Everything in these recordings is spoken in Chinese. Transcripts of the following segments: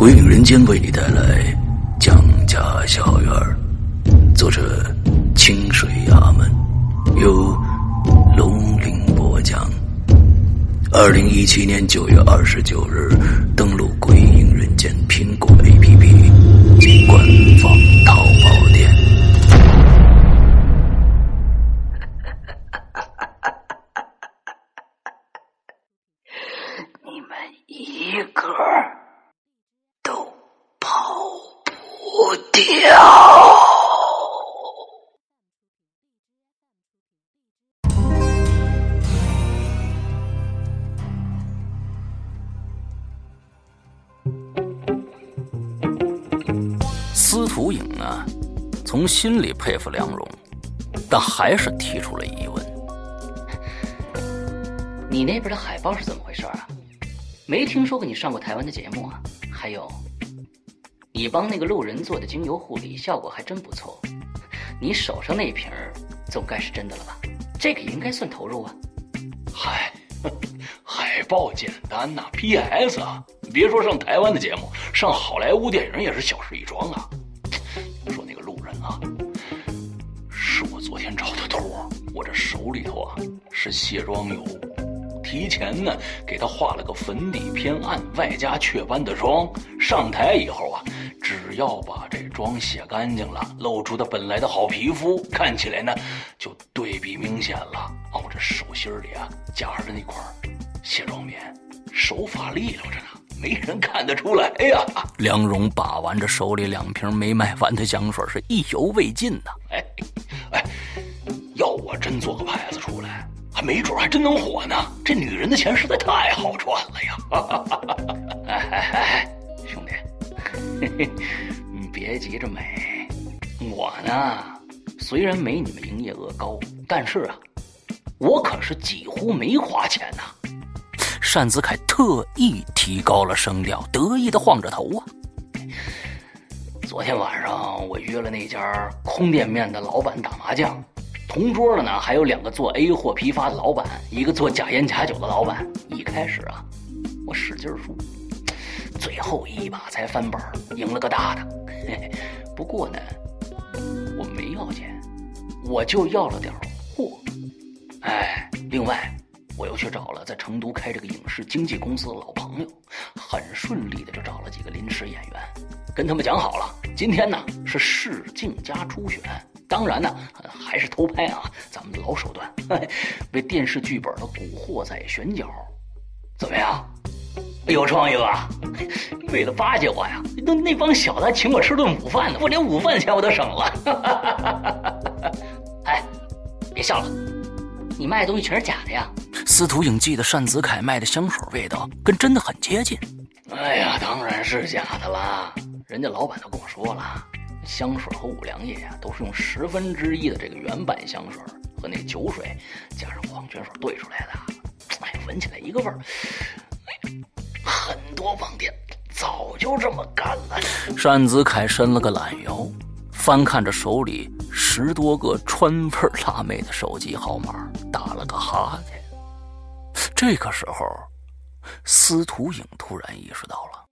鬼影人间为你带来《蒋家小院》，作者清水衙门，由龙鳞播讲。二零一七年九月二十九日，从心里佩服梁荣，但还是提出了疑问。你那边的海报是怎么回事啊？没听说过你上过台湾的节目啊？还有，你帮那个路人做的精油护理效果还真不错。你手上那瓶儿总该是真的了吧？这个应该算投入啊。嗨，海报简单呐、PS 啊，别说上台湾的节目，上好莱坞电影也是小事一桩啊。我这手里头啊是卸妆油，提前呢给他画了个粉底偏暗，外加雀斑的妆。上台以后啊，只要把这妆卸干净了，露出他本来的好皮肤，看起来呢就对比明显了。啊，我这手心里啊夹着那块卸妆棉，手法利落着呢，没人看得出来呀。梁荣把玩着手里两瓶没卖完的香水，是意犹未尽呐。哎，哎，要我真做个牌子出来，还没准还真能火呢。这女人的钱实在太好赚了呀！哎哎哎，兄弟，嘿嘿，你别急着美。我呢，虽然没你们营业额高，但是啊，我可是几乎没花钱呐、单子凯特意提高了声调，得意的晃着头啊。昨天晚上我约了那家空店面的老板打麻将，同桌的呢还有两个做 A 货批发的老板，一个做假烟假酒的老板。一开始啊，我使劲输，最后一把才翻本，赢了个大的。嘿嘿，不过呢，我没要钱，我就要了点货。哎，另外我又去找了在成都开这个影视经纪公司的老朋友，很顺利的就找了几个临时演员，跟他们讲好了，今天呢是试镜加初选，当然呢呃还是偷拍啊，咱们的老手段，为电视剧本的古惑仔选角，怎么样？有创意吧？为了巴结我呀，那那帮小子还请我吃顿午饭呢，我连午饭钱我都省了。哎，别笑了，你卖的东西全是假的呀！司徒影记得单子凯卖的香水味道跟真的很接近。哎呀，当然是假的啦！人家老板都跟我说了，香水和五粮液呀、都是用十分之一的这个原版香水和那酒水加上矿泉水兑出来的。哎，闻起来一个味儿。很多网店早就这么干了。单子凯伸了个懒腰，翻看着手里十多个川味儿辣妹的手机号码，打了个哈欠。这个时候，司徒影突然意识到了，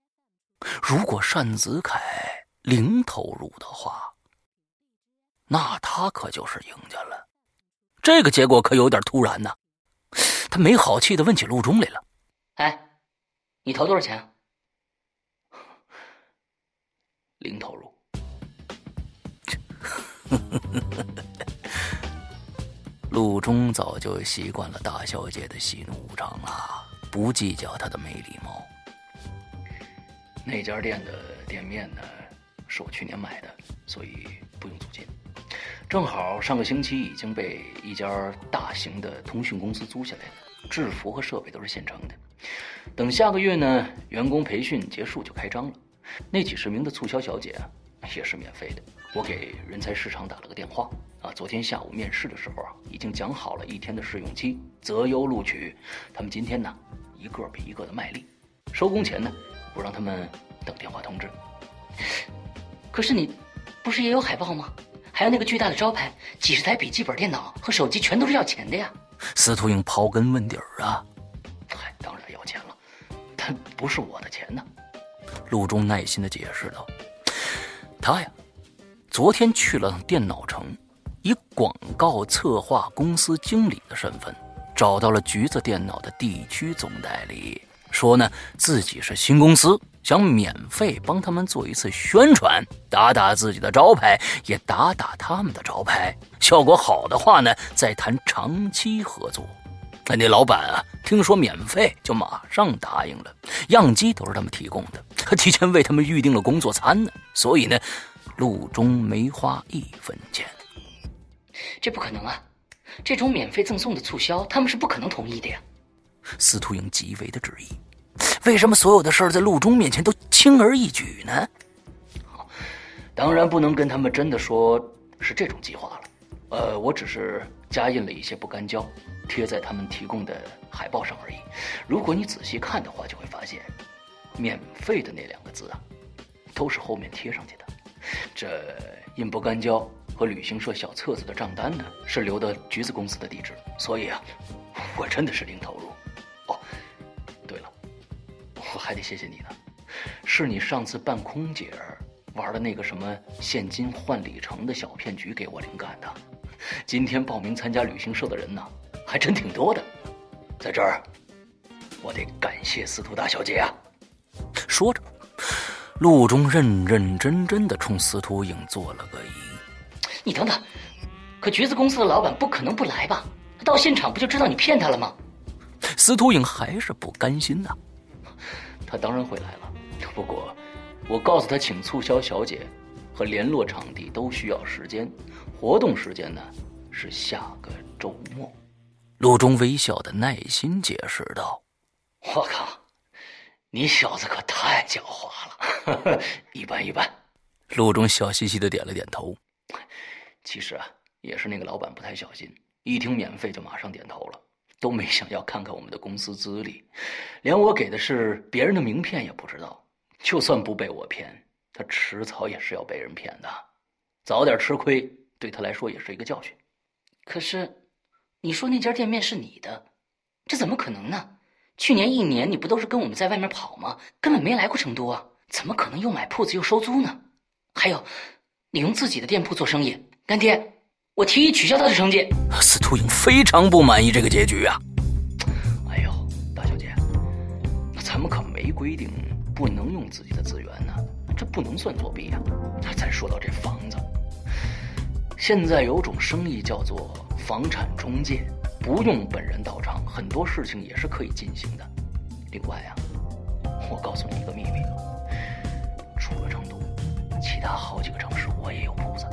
如果单子凯零投入的话，那他可就是赢家了。这个结果可有点突然呐。他没好气的问起陆中来了。哎，你投多少钱？零投入。陆中早就习惯了大小姐的喜怒无常了，不计较她的没礼貌。那家店的店面呢，是我去年买的，所以不用租金。正好上个星期已经被一家大型的通讯公司租下来了，制服和设备都是现成的。等下个月呢，员工培训结束就开张了。那几十名的促销小姐啊，也是免费的。我给人才市场打了个电话啊，昨天下午面试的时候啊，已经讲好了一天的试用期，择优录取。他们今天呢，一个比一个的卖力。收工前呢，我让他们等电话通知。可是你，不是也有海报吗？还有那个巨大的招牌，几十台笔记本电脑和手机，全都是要钱的呀！司徒英刨根问底儿啊，嗨，当然要钱了，但不是我的钱呢。陆中耐心的解释道：“他呀。”昨天去了电脑城，以广告策划公司经理的身份，找到了橘子电脑的地区总代理，说呢自己是新公司，想免费帮他们做一次宣传，打打自己的招牌，也打打他们的招牌。效果好的话呢，再谈长期合作。那那老板啊，听说免费就马上答应了，样机都是他们提供的，还提前为他们预定了工作餐呢。所以呢。路中没花一分钱，这不可能啊！这种免费赠送的促销，他们是不可能同意的呀。司徒英极为的质疑：为什么所有的事儿在陆中面前都轻而易举呢？好当然不能跟他们真的说是这种计划了。呃，我只是加印了一些不干胶，贴在他们提供的海报上而已。如果你仔细看的话，就会发现，免费的那两个字啊，都是后面贴上去的。这印不干胶和旅行社小册子的账单呢，是留的橘子公司的地址，所以啊，我真的是零投入。还得谢谢你呢，是你上次扮空姐儿玩的那个什么现金换里程的小骗局给我灵感的。今天报名参加旅行社的人呢，还真挺多的，在这儿，我得感谢司徒大小姐啊。说着。陆中认认真真的冲司徒影做了个揖。你等等，可橘子公司的老板不可能不来吧？他到现场不就知道你骗他了吗？司徒影还是不甘心呐。他当然会来了，不过我告诉他，请促销小姐和联络场地都需要时间，活动时间呢是下个周末。陆中微笑的耐心解释道：“我靠！”你小子可太狡猾了，一般一般。陆中笑嘻嘻的点了点头。其实啊，也是那个老板不太小心，一听免费就马上点头了，都没想要看看我们的公司资历，连我给的是别人的名片也不知道。就算不被我骗，他迟早也是要被人骗的，早点吃亏对他来说也是一个教训。可是，你说那家店面是你的，这怎么可能呢？去年一年你不都是跟我们在外面跑吗？根本没来过成都啊！怎么可能又买铺子又收租呢？还有，你用自己的店铺做生意，干爹，我提议取消他的成绩。司徒英非常不满意这个结局啊！哎呦，大小姐，咱们可没规定不能用自己的资源呢，这不能算作弊啊！再说到这房子，现在有种生意叫做房产中介。不用本人到场，很多事情也是可以进行的。另外啊，我告诉你一个秘密，除了成都，其他好几个城市我也有铺子。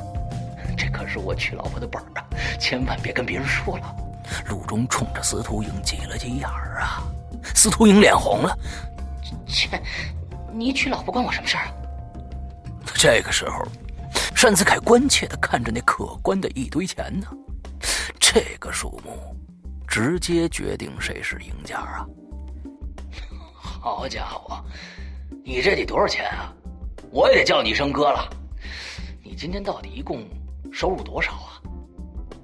可是我娶老婆的本儿啊，千万别跟别人说了。陆中冲着司徒英挤了挤眼儿啊，司徒英脸红了。切，你娶老婆关我什么事儿啊？这个时候，单子凯关切的看着那可观的一堆钱呢。这个数目，直接决定谁是赢家啊！好家伙，你这得多少钱啊？我也得叫你一声哥了。你今天到底一共收入多少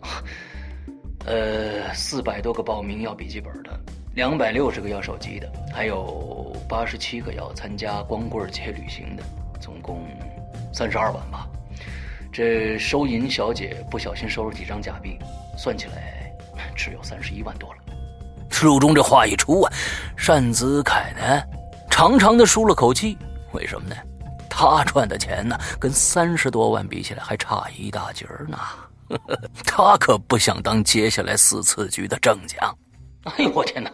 啊？呃，四百多个报名要笔记本的，两百六十个要手机的，还有八十七个要参加光棍节旅行的，总共三十二万吧。这收银小姐不小心收了几张假币。算起来，只有三十一万多了。陆中这话一出啊，单子凯呢，长长的舒了口气。为什么呢？他赚的钱呢，跟三十多万比起来还差一大截儿呢。他可不想当接下来四次局的正将。哎呦我天哪！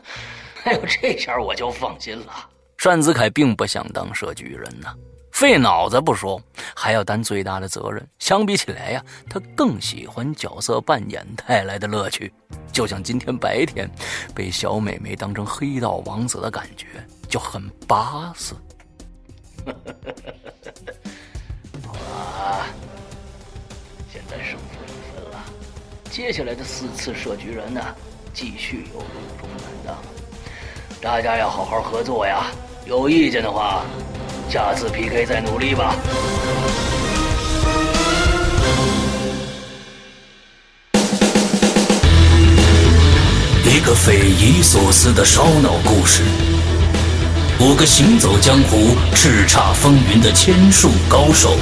哎呦这下我就放心了。单子凯并不想当设局人呐，费脑子不说，还要担最大的责任。相比起来呀，他更喜欢角色扮演带来的乐趣。就像今天白天被小美眉当成黑道王子的感觉，就很巴适。接下来的四次设局人呢，继续由陆中担当。大家要好好合作呀！有意见的话，下次 PK 再努力吧。一个匪夷所思的烧脑故事。五个行走江湖、叱咤风云的千术高手，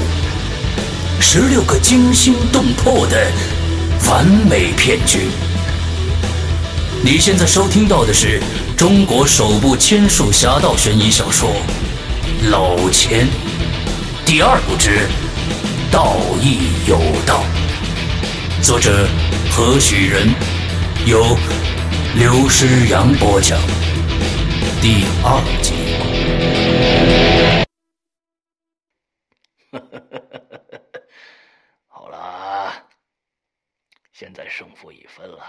十六个惊心动魄的完美骗局。你现在收听到的是中国首部千术侠盗悬疑小说《老千》第二部之《道义有道》，作者何许人？由刘诗阳播讲。第二集。现在胜负已分了，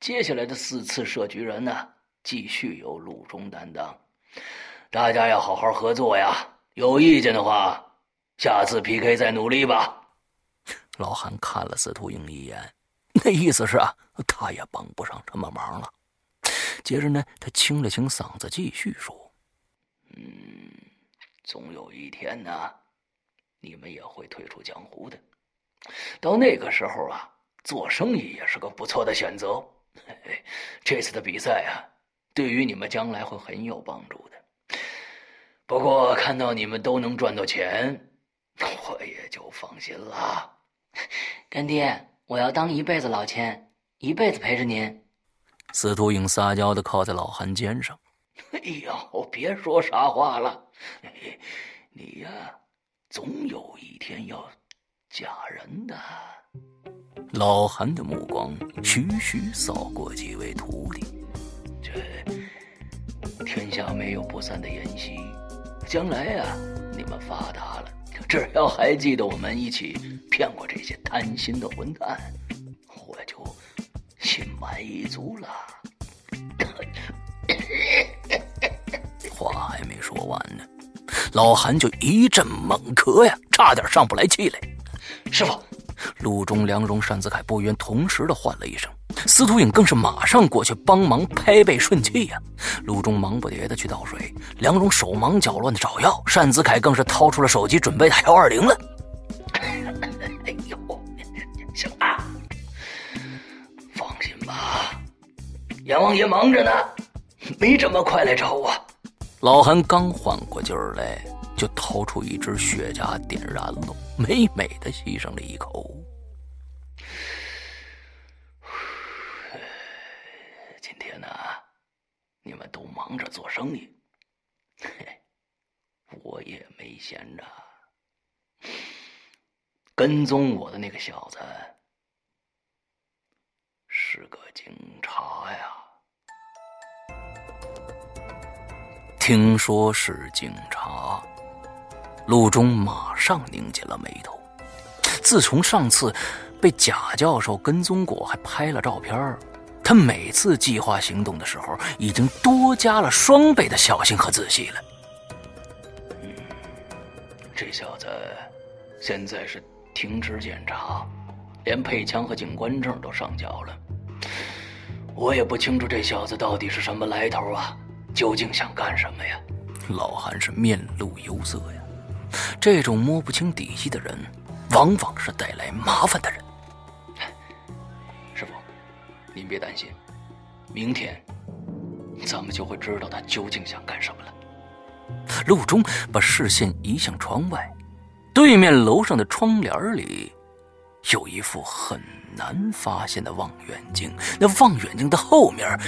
接下来的四次设局人呢，继续由陆中担当。大家要好好合作呀！有意见的话，下次 PK 再努力吧。老韩看了司徒英一眼，那意思是啊，他也帮不上什么忙了。接着呢，他清了清嗓子，继续说：“嗯，总有一天呢，你们也会退出江湖的。到那个时候啊，做生意也是个不错的选择。这次的比赛啊，对于你们将来会很有帮助的。不过看到你们都能赚到钱，我也就放心了。干爹，我要当一辈子老千，一辈子陪着您。”司徒影撒娇的靠在老韩肩上，哎呦，别说傻话了，你呀，总有一天要嫁人的。老韩的目光徐徐扫过几位徒弟，这天下没有不散的宴席，将来呀，你们发达了，只要还记得我们一起骗过这些贪心的混蛋，我就。心满意足了，话还没说完呢，老韩就一阵猛咳呀，差点上不来气来。师傅，陆中、梁荣、单子凯不约同时的唤了一声，司徒影更是马上过去帮忙拍背顺气呀。陆中忙不迭的去倒水，梁荣手忙脚乱的找药，单子凯更是掏出了手机准备打幺二零了。哎呦，行了。阎王爷忙着呢，没这么快来找我。老韩刚缓过劲儿来，就掏出一支雪茄点燃了，美美的吸上了一口。今天呢，你们都忙着做生意，嘿我也没闲着。跟踪我的那个小子是个警察呀。听说是警察，陆中马上拧紧了眉头。自从上次被贾教授跟踪过，还拍了照片他每次计划行动的时候，已经多加了双倍的小心和仔细了。这小子现在是停职检查，连配枪和警官证都上交了。我也不清楚这小子到底是什么来头啊。究竟想干什么呀？老韩是面露忧色呀。这种摸不清底细的人，往往是带来麻烦的人。师傅，您别担心，明天咱们就会知道他究竟想干什么了。陆中把视线移向窗外，对面楼上的窗帘里有一副很难发现的望远镜，那望远镜的后面。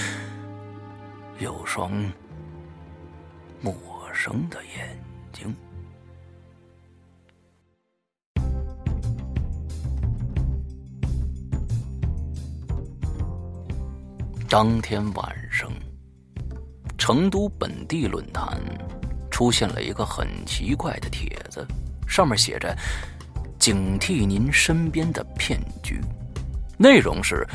有双陌生的眼睛。当天晚上，成都本地论坛出现了一个很奇怪的帖子，上面写着“警惕您身边的骗局”，内容是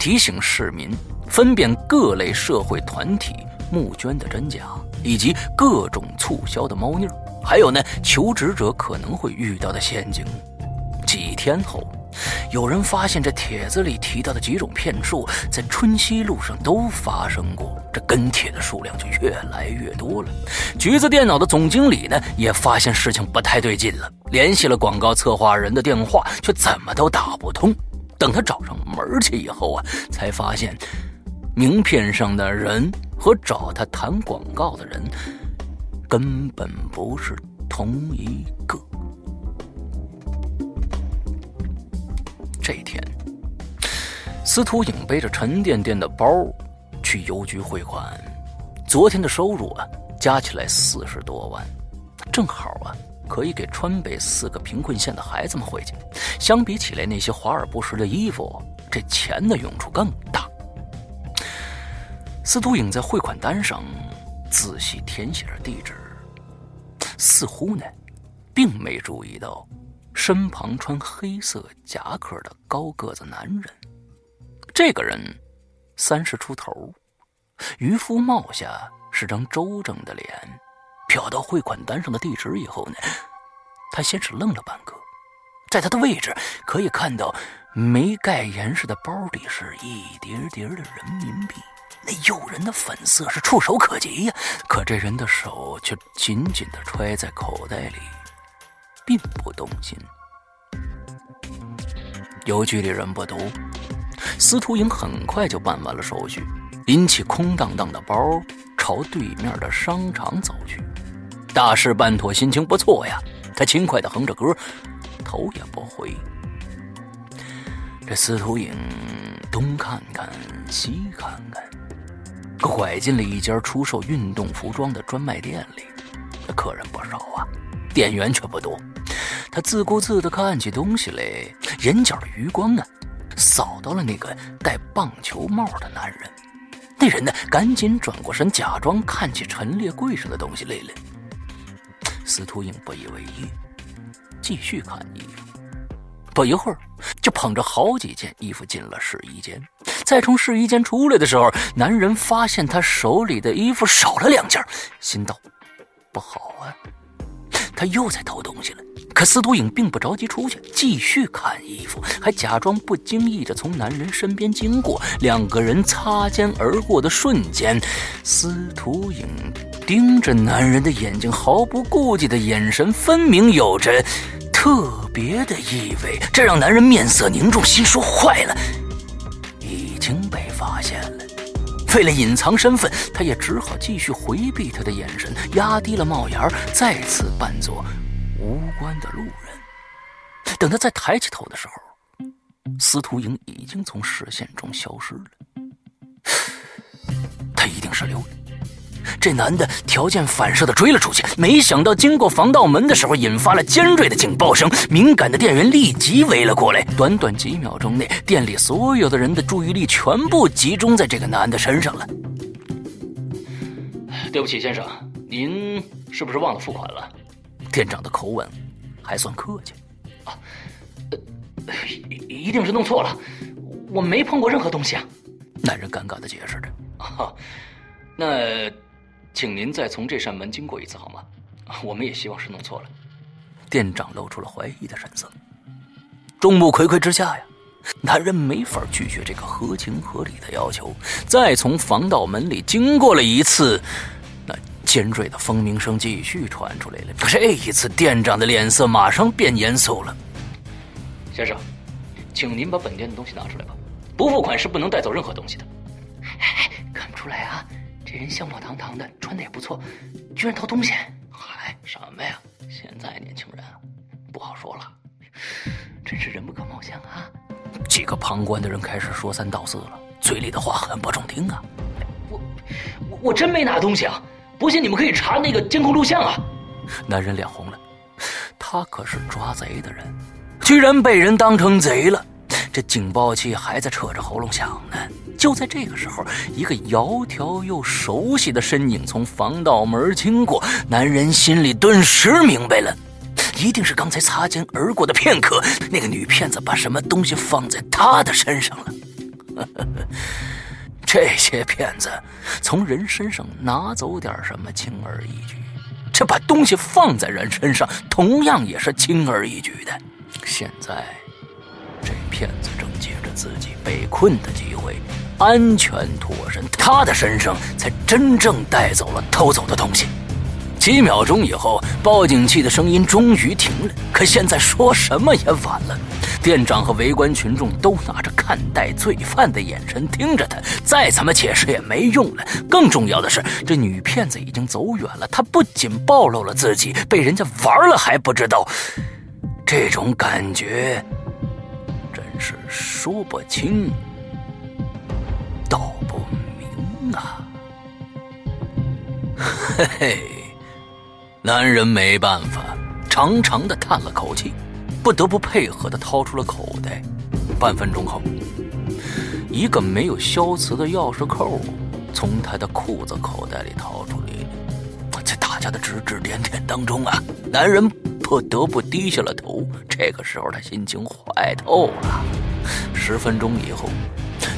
提醒市民分辨各类社会团体募捐的真假，以及各种促销的猫腻还有呢求职者可能会遇到的陷阱。几天后。有人发现这帖子里提到的几种骗术，在春熙路上都发生过，这跟帖的数量就越来越多了。橘子电脑的总经理呢，也发现事情不太对劲了，联系了广告策划人的电话，却怎么都打不通。等他找上门去以后啊，才发现名片上的人和找他谈广告的人根本不是同一个。这一天，司徒影背着沉甸甸的包去邮局汇款。昨天的收入啊，加起来四十多万，正好啊，可以给川北四个贫困县的孩子们汇去。相比起来，那些华而不实的衣服，这钱的用处更大。司徒影在汇款单上仔细填写着地址，似乎呢，并没注意到。身旁穿黑色夹克的高个子男人，这个人三十出头，渔夫帽下是张周正的脸。瞟到汇款单上的地址以后呢，他先是愣了半个，在他的位置可以看到没盖严实的包里是一叠叠的人民币，那诱人的粉色是触手可及呀。可这人的手却紧紧地揣在口袋里。并不动心。邮局里人不多，司徒英很快就办完了手续，拎起空荡荡的包，朝对面的商场走去。大事办妥，心情不错呀。他轻快的哼着歌，头也不回。这司徒影东看看西看看，拐进了一家出售运动服装的专卖店里。客人不少啊，店员却不多。他自顾自地看起东西来，眼角的余光呢，扫到了那个戴棒球帽的男人。那人呢，赶紧转过身，假装看起陈列柜上的东西来了。司徒英不以为意，继续看衣服。不一会儿，就捧着好几件衣服进了试衣间。再从试衣间出来的时候，男人发现他手里的衣服少了两件，心道：不好啊，他又在偷东西了。可司徒影并不着急出去，继续看衣服，还假装不经意地从男人身边经过。两个人擦肩而过的瞬间，司徒影盯着男人的眼睛，毫不顾忌的眼神，分明有着特别的意味。这让男人面色凝重，心说坏了，已经被发现了。为了隐藏身份，他也只好继续回避他的眼神，压低了帽檐，再次扮作。无关的路人，等他再抬起头的时候，司徒莹已经从视线中消失了。他一定是溜了。这男的条件反射的追了出去，没想到经过防盗门的时候，引发了尖锐的警报声。敏感的店员立即围了过来。短短几秒钟内，店里所有的人的注意力全部集中在这个男的身上了。对不起，先生，您是不是忘了付款了？店长的口吻还算客气，啊，呃一定是弄错了，我没碰过任何东西啊。男人尴尬的解释着。啊，那，请您再从这扇门经过一次好吗？我们也希望是弄错了。店长露出了怀疑的神色。众目睽睽之下呀，男人没法拒绝这个合情合理的要求，再从防盗门里经过了一次。尖锐的蜂鸣声继续传出来了。这一次，店长的脸色马上变严肃了。先生，请您把本店的东西拿出来吧。不付款是不能带走任何东西的。哎，看不出来啊，这人相貌堂堂的，穿的也不错，居然偷东西。嗨，什么呀？现在年轻人不好说了，真是人不可貌相啊。几个旁观的人开始说三道四了，嘴里的话很不中听啊。我我我真没拿东西啊！不信你们可以查那个监控录像啊！男人脸红了，他可是抓贼的人，居然被人当成贼了。这警报器还在扯着喉咙响呢。就在这个时候，一个窈窕又熟悉的身影从防盗门经过，男人心里顿时明白了，一定是刚才擦肩而过的片刻，那个女骗子把什么东西放在他的身上了。这些骗子从人身上拿走点什么轻而易举，这把东西放在人身上同样也是轻而易举的。现在。这骗子正借着自己被困的机会，安全脱身。他的身上才真正带走了偷走的东西。几秒钟以后，报警器的声音终于停了。可现在说什么也晚了。店长和围观群众都拿着看待罪犯的眼神盯着他，再怎么解释也没用了。更重要的是，这女骗子已经走远了。她不仅暴露了自己，被人家玩了还不知道。这种感觉真。是说不清，道不明啊！嘿嘿，男人没办法，长长的叹了口气，不得不配合的掏出了口袋。半分钟后，一个没有消磁的钥匙扣从他的裤子口袋里掏出来。在大家的指指点点当中啊，男人。不得不低下了头。这个时候，他心情坏透了。十分钟以后，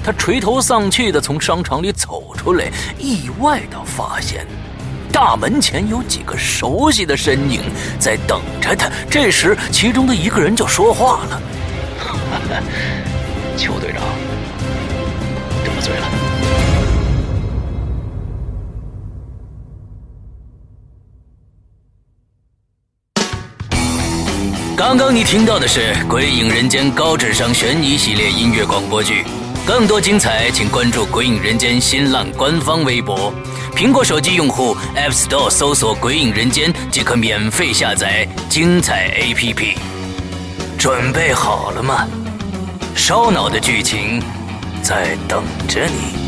他垂头丧气地从商场里走出来，意外地发现大门前有几个熟悉的身影在等着他。这时，其中的一个人就说话了：“ 邱队长，得罪了。”刚刚你听到的是《鬼影人间》高智商悬疑系列音乐广播剧，更多精彩，请关注《鬼影人间》新浪官方微博。苹果手机用户 App Store 搜索《鬼影人间》即可免费下载精彩 APP。准备好了吗？烧脑的剧情在等着你。